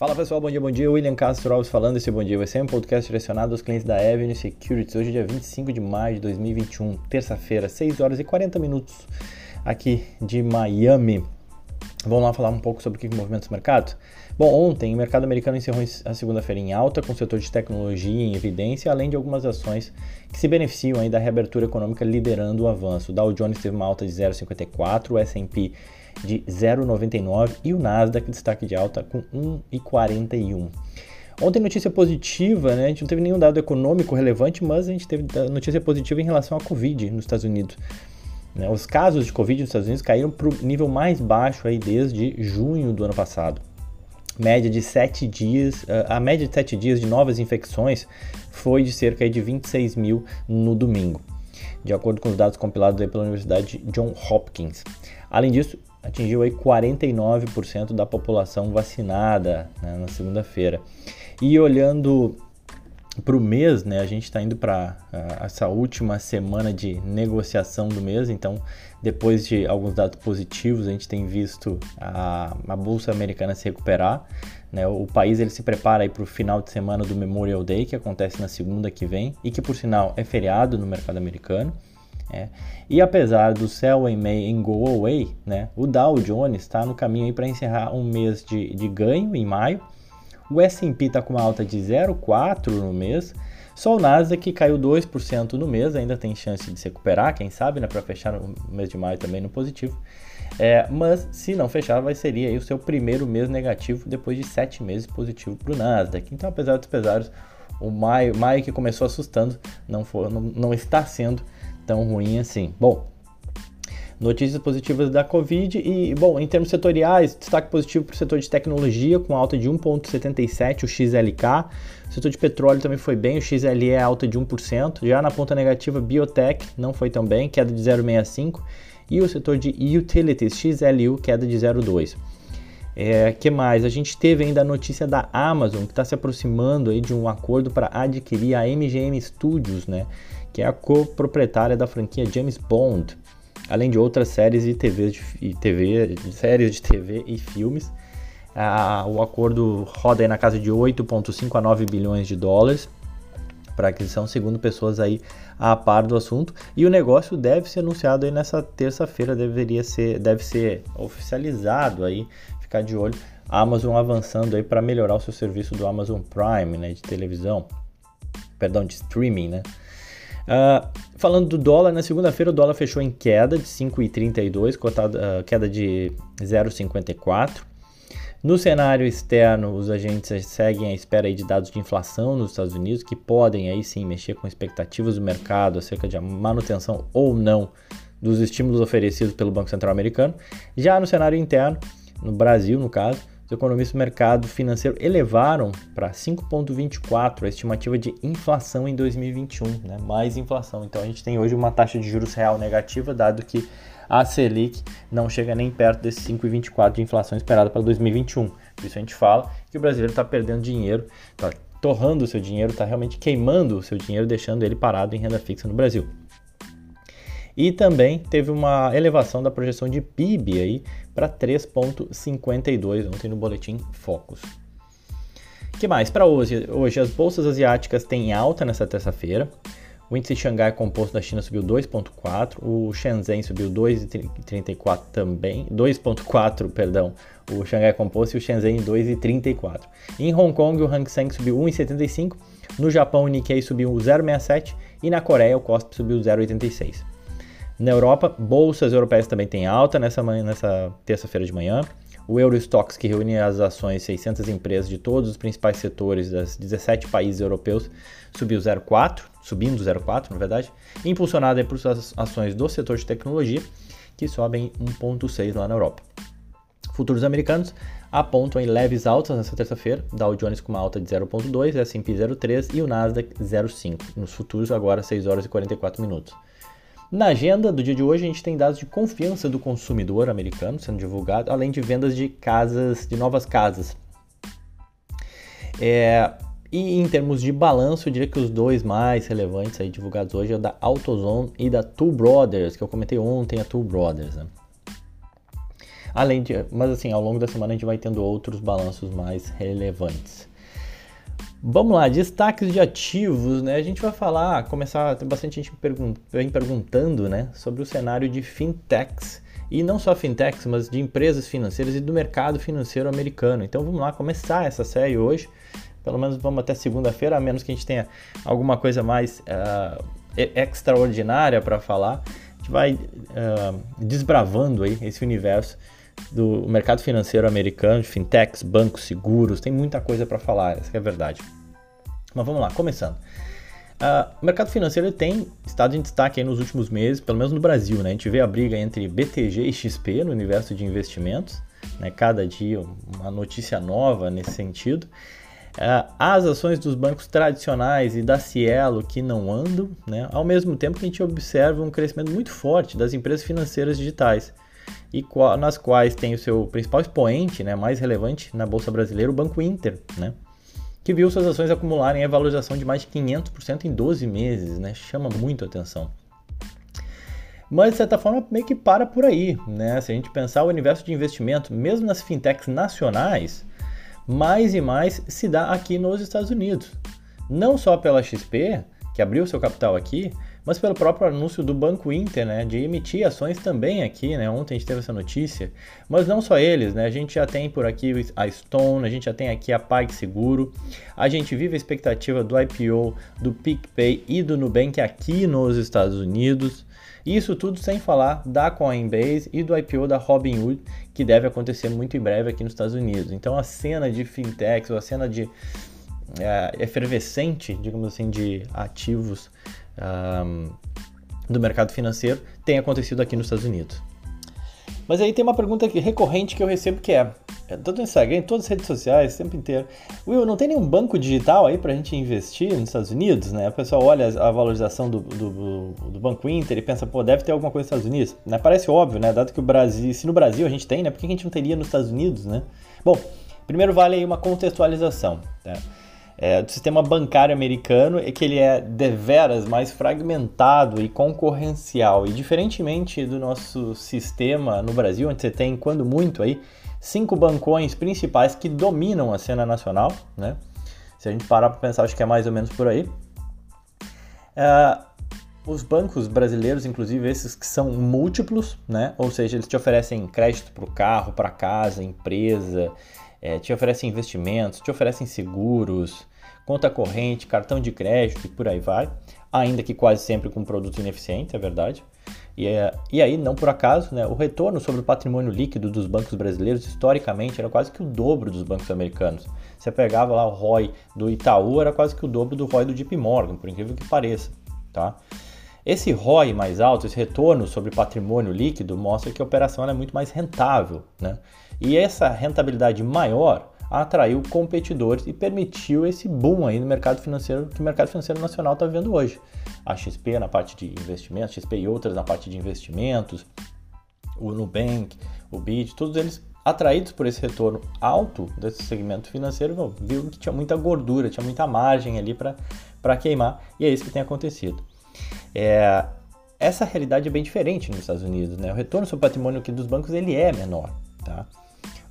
Fala pessoal, bom dia, bom dia. William Castro Alves falando. Esse bom dia vai ser um podcast direcionado aos clientes da Avenue Securities. Hoje é dia 25 de maio de 2021, terça-feira, 6 horas e 40 minutos aqui de Miami. Vamos lá falar um pouco sobre o que movimenta o mercado? Bom, ontem o mercado americano encerrou a segunda-feira em alta, com o setor de tecnologia em evidência, além de algumas ações que se beneficiam aí da reabertura econômica liderando o avanço. O Dow Jones teve uma alta de 0,54, o S&P de 0,99 e o Nasdaq destaque de alta com 1,41. Ontem notícia positiva, né? A gente não teve nenhum dado econômico relevante, mas a gente teve notícia positiva em relação à Covid nos Estados Unidos. Né? Os casos de Covid nos Estados Unidos caíram para o nível mais baixo aí desde junho do ano passado. Média de 7 dias, eh, a média de 7 dias de novas infecções foi de cerca de 26 mil no domingo, de acordo com os dados compilados pela Universidade John Hopkins. Além disso, atingiu aí 49% da população vacinada né, na segunda-feira. E olhando para o mês, né, a gente está indo para uh, essa última semana de negociação do mês, então depois de alguns dados positivos, a gente tem visto a, a bolsa americana se recuperar. Né, o país ele se prepara para o final de semana do Memorial Day, que acontece na segunda que vem e que por sinal é feriado no mercado americano. É. E apesar do sell em May em go away, né, o Dow Jones está no caminho para encerrar um mês de, de ganho em maio o S&P está com uma alta de 0,4 no mês. Só o Nasdaq caiu 2% no mês, ainda tem chance de se recuperar, quem sabe, né, para fechar no mês de maio também no positivo. É, mas se não fechar, vai seria o seu primeiro mês negativo depois de sete meses positivo para o Nasdaq. Então, apesar dos pesares, o maio, maio que começou assustando não, for, não, não está sendo tão ruim assim. Bom, notícias positivas da Covid e, bom, em termos setoriais, destaque positivo para o setor de tecnologia, com alta de 1,77, o XLK. O setor de petróleo também foi bem, o XLE é alta de 1%. Já na ponta negativa, Biotech não foi tão bem, queda de 0,65%. E o setor de utilities, XLU, queda de 0,2%. É, que mais? A gente teve ainda a notícia da Amazon que está se aproximando aí de um acordo para adquirir a MGM Studios, né? Que é a coproprietária da franquia James Bond além de outras séries e de, TV, séries de TV e filmes. Ah, o acordo roda aí na casa de 8,5 a 9 bilhões de dólares para aquisição, segundo pessoas aí a par do assunto. E o negócio deve ser anunciado aí nessa terça-feira, deveria ser, deve ser oficializado aí, ficar de olho. A Amazon avançando aí para melhorar o seu serviço do Amazon Prime, né, de televisão, perdão, de streaming, né? Uh, falando do dólar, na segunda-feira o dólar fechou em queda de 5,32, uh, queda de 0,54. No cenário externo, os agentes seguem à espera de dados de inflação nos Estados Unidos, que podem aí sim mexer com expectativas do mercado acerca de manutenção ou não dos estímulos oferecidos pelo Banco Central Americano. Já no cenário interno, no Brasil, no caso, os economistas do mercado financeiro elevaram para 5,24 a estimativa de inflação em 2021, né? mais inflação. Então a gente tem hoje uma taxa de juros real negativa, dado que a Selic não chega nem perto desse 5,24 de inflação esperada para 2021. Por isso a gente fala que o brasileiro está perdendo dinheiro, está torrando o seu dinheiro, está realmente queimando o seu dinheiro, deixando ele parado em renda fixa no Brasil. E também teve uma elevação da projeção de PIB aí para 3,52 ontem no boletim Focus. que mais? Para hoje, hoje as bolsas asiáticas têm alta nessa terça-feira. O índice Xangai composto da China subiu 2.4, o Shenzhen subiu 2.34 também, 2.4, perdão, o Xangai composto e o Shenzhen 2.34. Em Hong Kong o Hang Seng subiu 1.75, no Japão o Nikkei subiu 0.67 e na Coreia o Kospi subiu 0.86. Na Europa, bolsas europeias também têm alta nessa, nessa terça-feira de manhã. O Eurostox, que reúne as ações de 600 empresas de todos os principais setores das 17 países europeus, subiu 0,4, subindo 0,4, na verdade, impulsionado por ações do setor de tecnologia, que sobem 1,6 lá na Europa. Futuros americanos apontam em leves altas nessa terça-feira, Dow Jones com uma alta de 0,2, S&P 0,3 e o Nasdaq 0,5. Nos futuros agora 6 horas e 44 minutos. Na agenda do dia de hoje, a gente tem dados de confiança do consumidor americano sendo divulgado, além de vendas de casas, de novas casas. É, e em termos de balanço, eu diria que os dois mais relevantes aí divulgados hoje é da AutoZone e da Two Brothers, que eu comentei ontem, a Two Brothers. Né? Além de, mas assim, ao longo da semana a gente vai tendo outros balanços mais relevantes. Vamos lá, destaques de ativos, né? A gente vai falar, começar, tem bastante gente pergun vem perguntando, né, sobre o cenário de fintechs e não só fintechs, mas de empresas financeiras e do mercado financeiro americano. Então vamos lá começar essa série hoje. Pelo menos vamos até segunda-feira, a menos que a gente tenha alguma coisa mais uh, extraordinária para falar. A gente vai uh, desbravando aí esse universo do mercado financeiro americano, de fintechs, bancos, seguros, tem muita coisa para falar, essa é a verdade. Mas vamos lá, começando. Uh, o mercado financeiro tem estado em destaque nos últimos meses, pelo menos no Brasil. Né? A gente vê a briga entre BTG e XP no universo de investimentos. Né? Cada dia uma notícia nova nesse sentido. Uh, as ações dos bancos tradicionais e da Cielo que não andam, né? ao mesmo tempo que a gente observa um crescimento muito forte das empresas financeiras digitais, e nas quais tem o seu principal expoente, né, mais relevante na Bolsa Brasileira, o Banco Inter, né? que viu suas ações acumularem a valorização de mais de 500% em 12 meses, né? Chama muito atenção. Mas, de certa forma, meio que para por aí, né? Se a gente pensar o universo de investimento, mesmo nas fintechs nacionais, mais e mais se dá aqui nos Estados Unidos. Não só pela XP, que abriu seu capital aqui, mas pelo próprio anúncio do Banco Inter, né, de emitir ações também aqui, né, ontem a gente teve essa notícia, mas não só eles, né, a gente já tem por aqui a Stone, a gente já tem aqui a PagSeguro, a gente vive a expectativa do IPO do PicPay e do Nubank aqui nos Estados Unidos, isso tudo sem falar da Coinbase e do IPO da Robinhood, que deve acontecer muito em breve aqui nos Estados Unidos. Então a cena de fintechs, ou a cena de é, efervescente, digamos assim, de ativos um, do mercado financeiro tem acontecido aqui nos Estados Unidos. Mas aí tem uma pergunta recorrente que eu recebo que é, é todo no Instagram, em todas as redes sociais, o tempo inteiro. Will, não tem nenhum banco digital aí para a gente investir nos Estados Unidos, né? O pessoal olha a valorização do, do, do, Banco Inter e pensa, pô, deve ter alguma coisa nos Estados Unidos. Né? Parece óbvio, né? Dado que o Brasil, se no Brasil a gente tem, né? Por que a gente não teria nos Estados Unidos, né? Bom, primeiro vale aí uma contextualização, tá? É, do sistema bancário americano é que ele é deveras mais fragmentado e concorrencial. E diferentemente do nosso sistema no Brasil, onde você tem, quando muito, aí, cinco bancões principais que dominam a cena nacional, né? Se a gente parar para pensar, acho que é mais ou menos por aí. É, os bancos brasileiros, inclusive esses que são múltiplos, né? Ou seja, eles te oferecem crédito para o carro, para casa, empresa, é, te oferecem investimentos, te oferecem seguros, conta corrente, cartão de crédito e por aí vai, ainda que quase sempre com produto ineficiente, é verdade. E, é, e aí, não por acaso, né, o retorno sobre o patrimônio líquido dos bancos brasileiros, historicamente, era quase que o dobro dos bancos americanos. Você pegava lá o ROI do Itaú, era quase que o dobro do ROI do JP Morgan, por incrível que pareça. Tá? Esse ROI mais alto, esse retorno sobre patrimônio líquido, mostra que a operação é muito mais rentável. Né? E essa rentabilidade maior atraiu competidores e permitiu esse boom aí no mercado financeiro que o mercado financeiro nacional está vivendo hoje. A XP na parte de investimentos, XP e outras na parte de investimentos, o Nubank, o BID, todos eles atraídos por esse retorno alto desse segmento financeiro, viu que tinha muita gordura, tinha muita margem ali para queimar, e é isso que tem acontecido. É, essa realidade é bem diferente nos Estados Unidos, né? O retorno sobre patrimônio aqui dos bancos ele é menor, tá?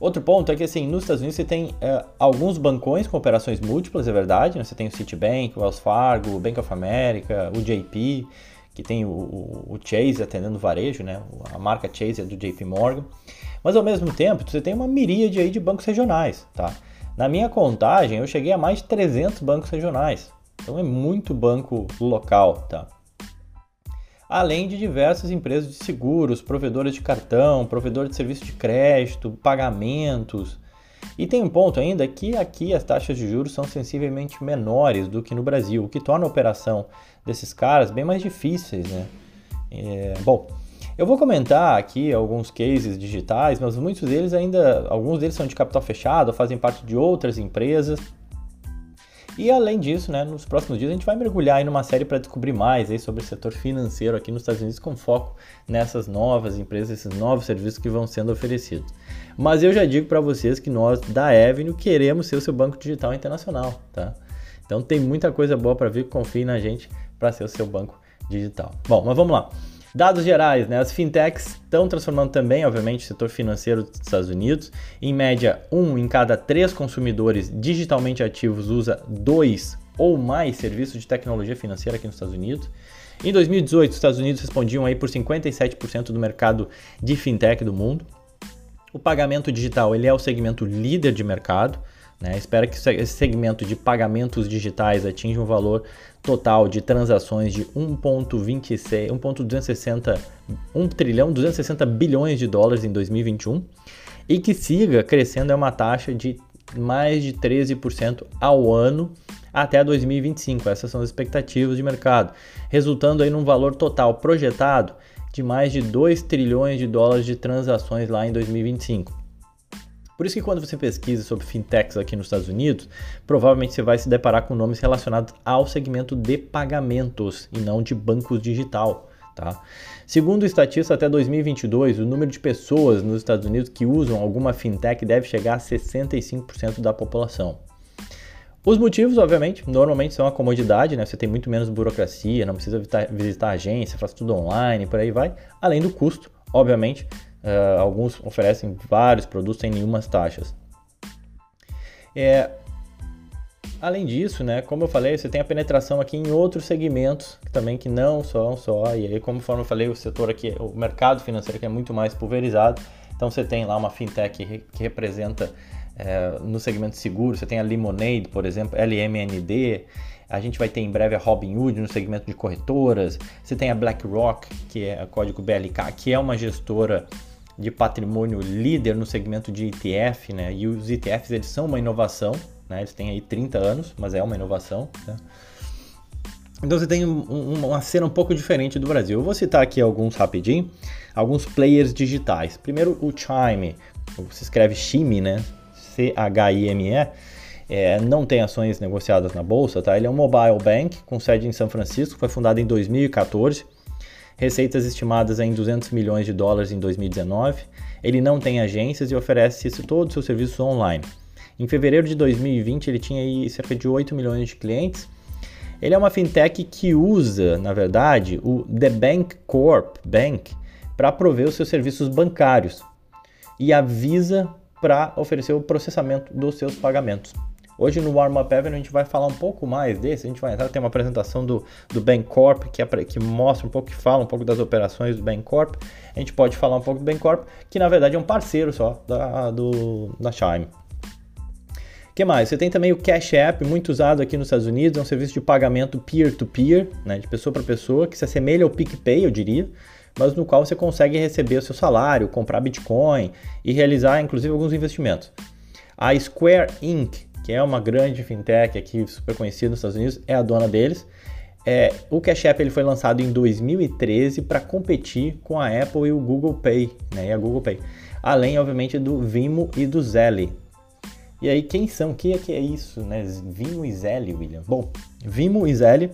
Outro ponto é que assim, nos Estados Unidos você tem é, alguns bancões com operações múltiplas, é verdade, né? Você tem o Citibank, o Wells Fargo, o Bank of America, o JP, que tem o, o, Chase atendendo varejo, né? A marca Chase é do JP Morgan. Mas ao mesmo tempo, você tem uma miríade aí de bancos regionais, tá? Na minha contagem, eu cheguei a mais de 300 bancos regionais. Então é muito banco local, tá? Além de diversas empresas de seguros, provedoras de cartão, provedores de serviço de crédito, pagamentos. E tem um ponto ainda que aqui as taxas de juros são sensivelmente menores do que no Brasil, o que torna a operação desses caras bem mais difíceis, né? É, bom, eu vou comentar aqui alguns cases digitais, mas muitos deles ainda, alguns deles são de capital fechado, fazem parte de outras empresas. E além disso, né, nos próximos dias a gente vai mergulhar em uma série para descobrir mais aí sobre o setor financeiro aqui nos Estados Unidos com foco nessas novas empresas, esses novos serviços que vão sendo oferecidos. Mas eu já digo para vocês que nós da Avenue queremos ser o seu banco digital internacional, tá? Então tem muita coisa boa para vir, confie na gente para ser o seu banco digital. Bom, mas vamos lá. Dados gerais, né? As fintechs estão transformando também, obviamente, o setor financeiro dos Estados Unidos. Em média, um em cada três consumidores digitalmente ativos usa dois ou mais serviços de tecnologia financeira aqui nos Estados Unidos. Em 2018, os Estados Unidos respondiam aí por 57% do mercado de fintech do mundo. O pagamento digital ele é o segmento líder de mercado. Né? Espera que esse segmento de pagamentos digitais atinja um valor total de transações de 1,26, 1,260, 1 trilhão 260 bilhões de dólares em 2021 e que siga crescendo a uma taxa de mais de 13% ao ano até 2025. Essas são as expectativas de mercado, resultando aí num valor total projetado de mais de 2 trilhões de dólares de transações lá em 2025. Por isso que quando você pesquisa sobre fintechs aqui nos Estados Unidos, provavelmente você vai se deparar com nomes relacionados ao segmento de pagamentos e não de bancos digital. Tá? Segundo o estatista, até 2022, o número de pessoas nos Estados Unidos que usam alguma fintech deve chegar a 65% da população. Os motivos, obviamente, normalmente são a comodidade, né? Você tem muito menos burocracia, não precisa visitar, a agência, faz tudo online, por aí vai. Além do custo, obviamente, Uh, alguns oferecem vários produtos sem nenhumas taxas. É, além disso, né, como eu falei, você tem a penetração aqui em outros segmentos também que não são só. E aí, como eu falei, o setor aqui, o mercado financeiro aqui é muito mais pulverizado. Então você tem lá uma fintech que, que representa é, no segmento seguro, você tem a Lemonade, por exemplo, LMND, a gente vai ter em breve a Robinhood no segmento de corretoras, você tem a BlackRock, que é a código BLK, que é uma gestora de patrimônio líder no segmento de ETF, né? E os ETFs eles são uma inovação, né? Eles têm aí 30 anos, mas é uma inovação. Né? Então você tem um, uma cena um pouco diferente do Brasil. Eu vou citar aqui alguns rapidinho, alguns players digitais. Primeiro o Chime, se escreve Chime, né? C-H-I-M-E. É, não tem ações negociadas na bolsa, tá? Ele é um mobile bank com sede em São Francisco, foi fundado em 2014 receitas estimadas em 200 milhões de dólares em 2019. Ele não tem agências e oferece todos os seus serviços online. Em fevereiro de 2020, ele tinha cerca de 8 milhões de clientes. Ele é uma fintech que usa, na verdade, o The Bank Corp Bank para prover os seus serviços bancários e a Visa para oferecer o processamento dos seus pagamentos. Hoje no Warm Up Avenue a gente vai falar um pouco mais desse, a gente vai entrar, tem uma apresentação do, do Bancorp que, é que mostra um pouco, que fala um pouco das operações do Bancorp. A gente pode falar um pouco do Bancorp, que na verdade é um parceiro só da, do, da Chime. O que mais? Você tem também o Cash App, muito usado aqui nos Estados Unidos, é um serviço de pagamento peer-to-peer, -peer, né, de pessoa para pessoa, que se assemelha ao PicPay, eu diria, mas no qual você consegue receber o seu salário, comprar Bitcoin e realizar inclusive alguns investimentos. A Square Inc., que é uma grande fintech aqui super conhecida nos Estados Unidos, é a dona deles. É, o Cash App ele foi lançado em 2013 para competir com a Apple e o Google Pay, né, e a Google Pay. Além, obviamente, do Vimo e do Zelle. E aí, quem são? O que é, que é isso, né? Vimo e Zelle, William? Bom, Vimo e Zelle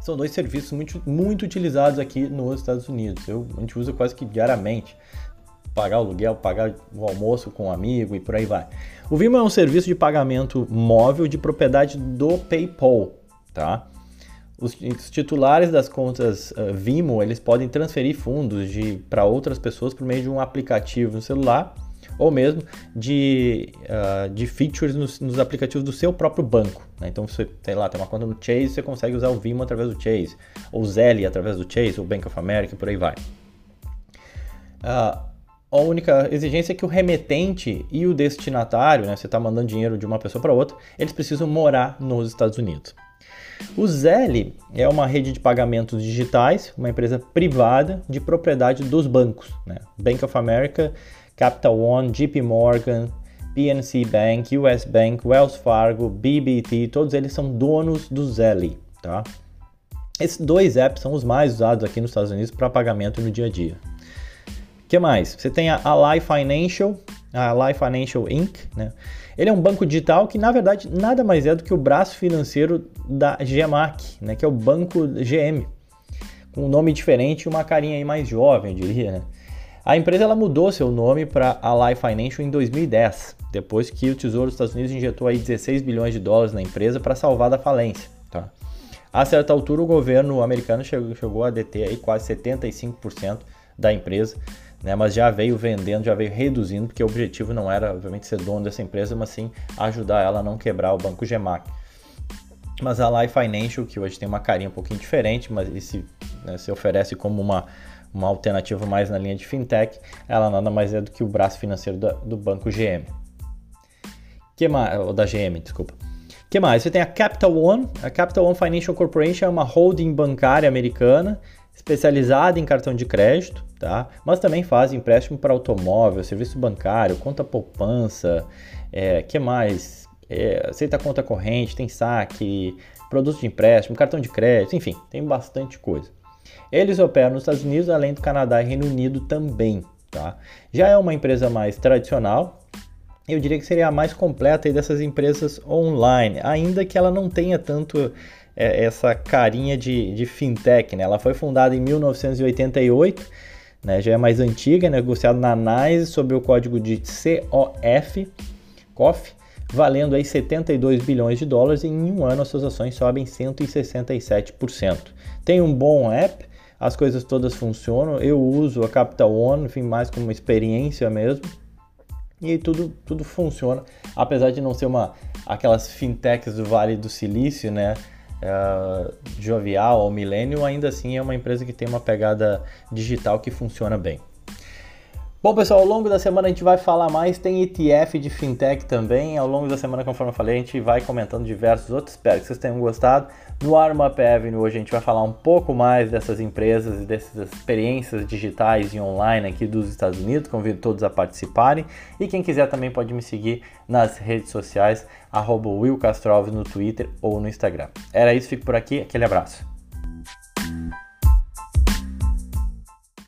são dois serviços muito, muito utilizados aqui nos Estados Unidos. Eu, a gente usa quase que diariamente pagar o aluguel, pagar o almoço com um amigo e por aí vai. O Vimo é um serviço de pagamento móvel de propriedade do PayPal, tá? Os, titulares das contas uh, Vimo, eles podem transferir fundos para outras pessoas por meio de um aplicativo no celular ou mesmo de, uh, de features nos, nos, aplicativos do seu próprio banco. Né? Então, você sei lá, tem uma conta no Chase, você consegue usar o Vimo através do Chase, ou Zelle através do Chase, ou Bank of America, por aí vai. Uh, a única exigência é que o remetente e o destinatário, né, você está mandando dinheiro de uma pessoa para outra, eles precisam morar nos Estados Unidos. O Zelle é uma rede de pagamentos digitais, uma empresa privada de propriedade dos bancos. Né? Bank of America, Capital One, JP Morgan, PNC Bank, US Bank, Wells Fargo, BBT, todos eles são donos do Zelle. Tá? Esses dois apps são os mais usados aqui nos Estados Unidos para pagamento no dia a dia que mais? Você tem a Ally Financial, a Ally Financial Inc., né? Ele é um banco digital que, na verdade, nada mais é do que o braço financeiro da GMAC, né? Que é o Banco GM, com um nome diferente e uma carinha aí mais jovem, eu diria, né? A empresa ela mudou seu nome para Ally Financial em 2010, depois que o Tesouro dos Estados Unidos injetou aí 16 bilhões de dólares na empresa para salvar da falência. Tá? A certa altura, o governo americano chegou, a deter aí quase 75% da empresa, né, mas já veio vendendo, já veio reduzindo, porque o objetivo não era, obviamente, ser dono dessa empresa, mas sim ajudar ela a não quebrar o banco Gemac. Mas a Life Financial, que hoje tem uma carinha um pouquinho diferente, mas se, né, se oferece como uma, uma alternativa mais na linha de fintech, ela nada mais é do que o braço financeiro da, do banco GM. Que mais, ou da GM, desculpa. que mais? Você tem a Capital One. A Capital One Financial Corporation é uma holding bancária americana especializada em cartão de crédito, tá? Mas também faz empréstimo para automóvel, serviço bancário, conta poupança, é, que mais? É, aceita conta corrente, tem saque, produtos de empréstimo, cartão de crédito, enfim, tem bastante coisa. Eles operam nos Estados Unidos, além do Canadá e Reino Unido também, tá? Já é uma empresa mais tradicional, eu diria que seria a mais completa dessas empresas online, ainda que ela não tenha tanto essa carinha de, de fintech. Né? Ela foi fundada em 1988, né? já é mais antiga, negociada na NYSE sob o código de COF, COF valendo aí 72 bilhões de dólares e em um ano as suas ações sobem 167%. Tem um bom app, as coisas todas funcionam, eu uso a Capital One, enfim, mais como experiência mesmo, e tudo, tudo funciona, apesar de não ser uma aquelas fintechs do Vale do Silício, né? Uh, jovial ou milênio, ainda assim é uma empresa que tem uma pegada digital que funciona bem. Bom, pessoal, ao longo da semana a gente vai falar mais. Tem ETF de fintech também. Ao longo da semana, conforme eu falei, a gente vai comentando diversos outros. Espero que vocês tenham gostado. No Armap Avenue, hoje a gente vai falar um pouco mais dessas empresas e dessas experiências digitais e online aqui dos Estados Unidos. Convido todos a participarem. E quem quiser também pode me seguir nas redes sociais, arroba Will no Twitter ou no Instagram. Era isso, fico por aqui. Aquele abraço.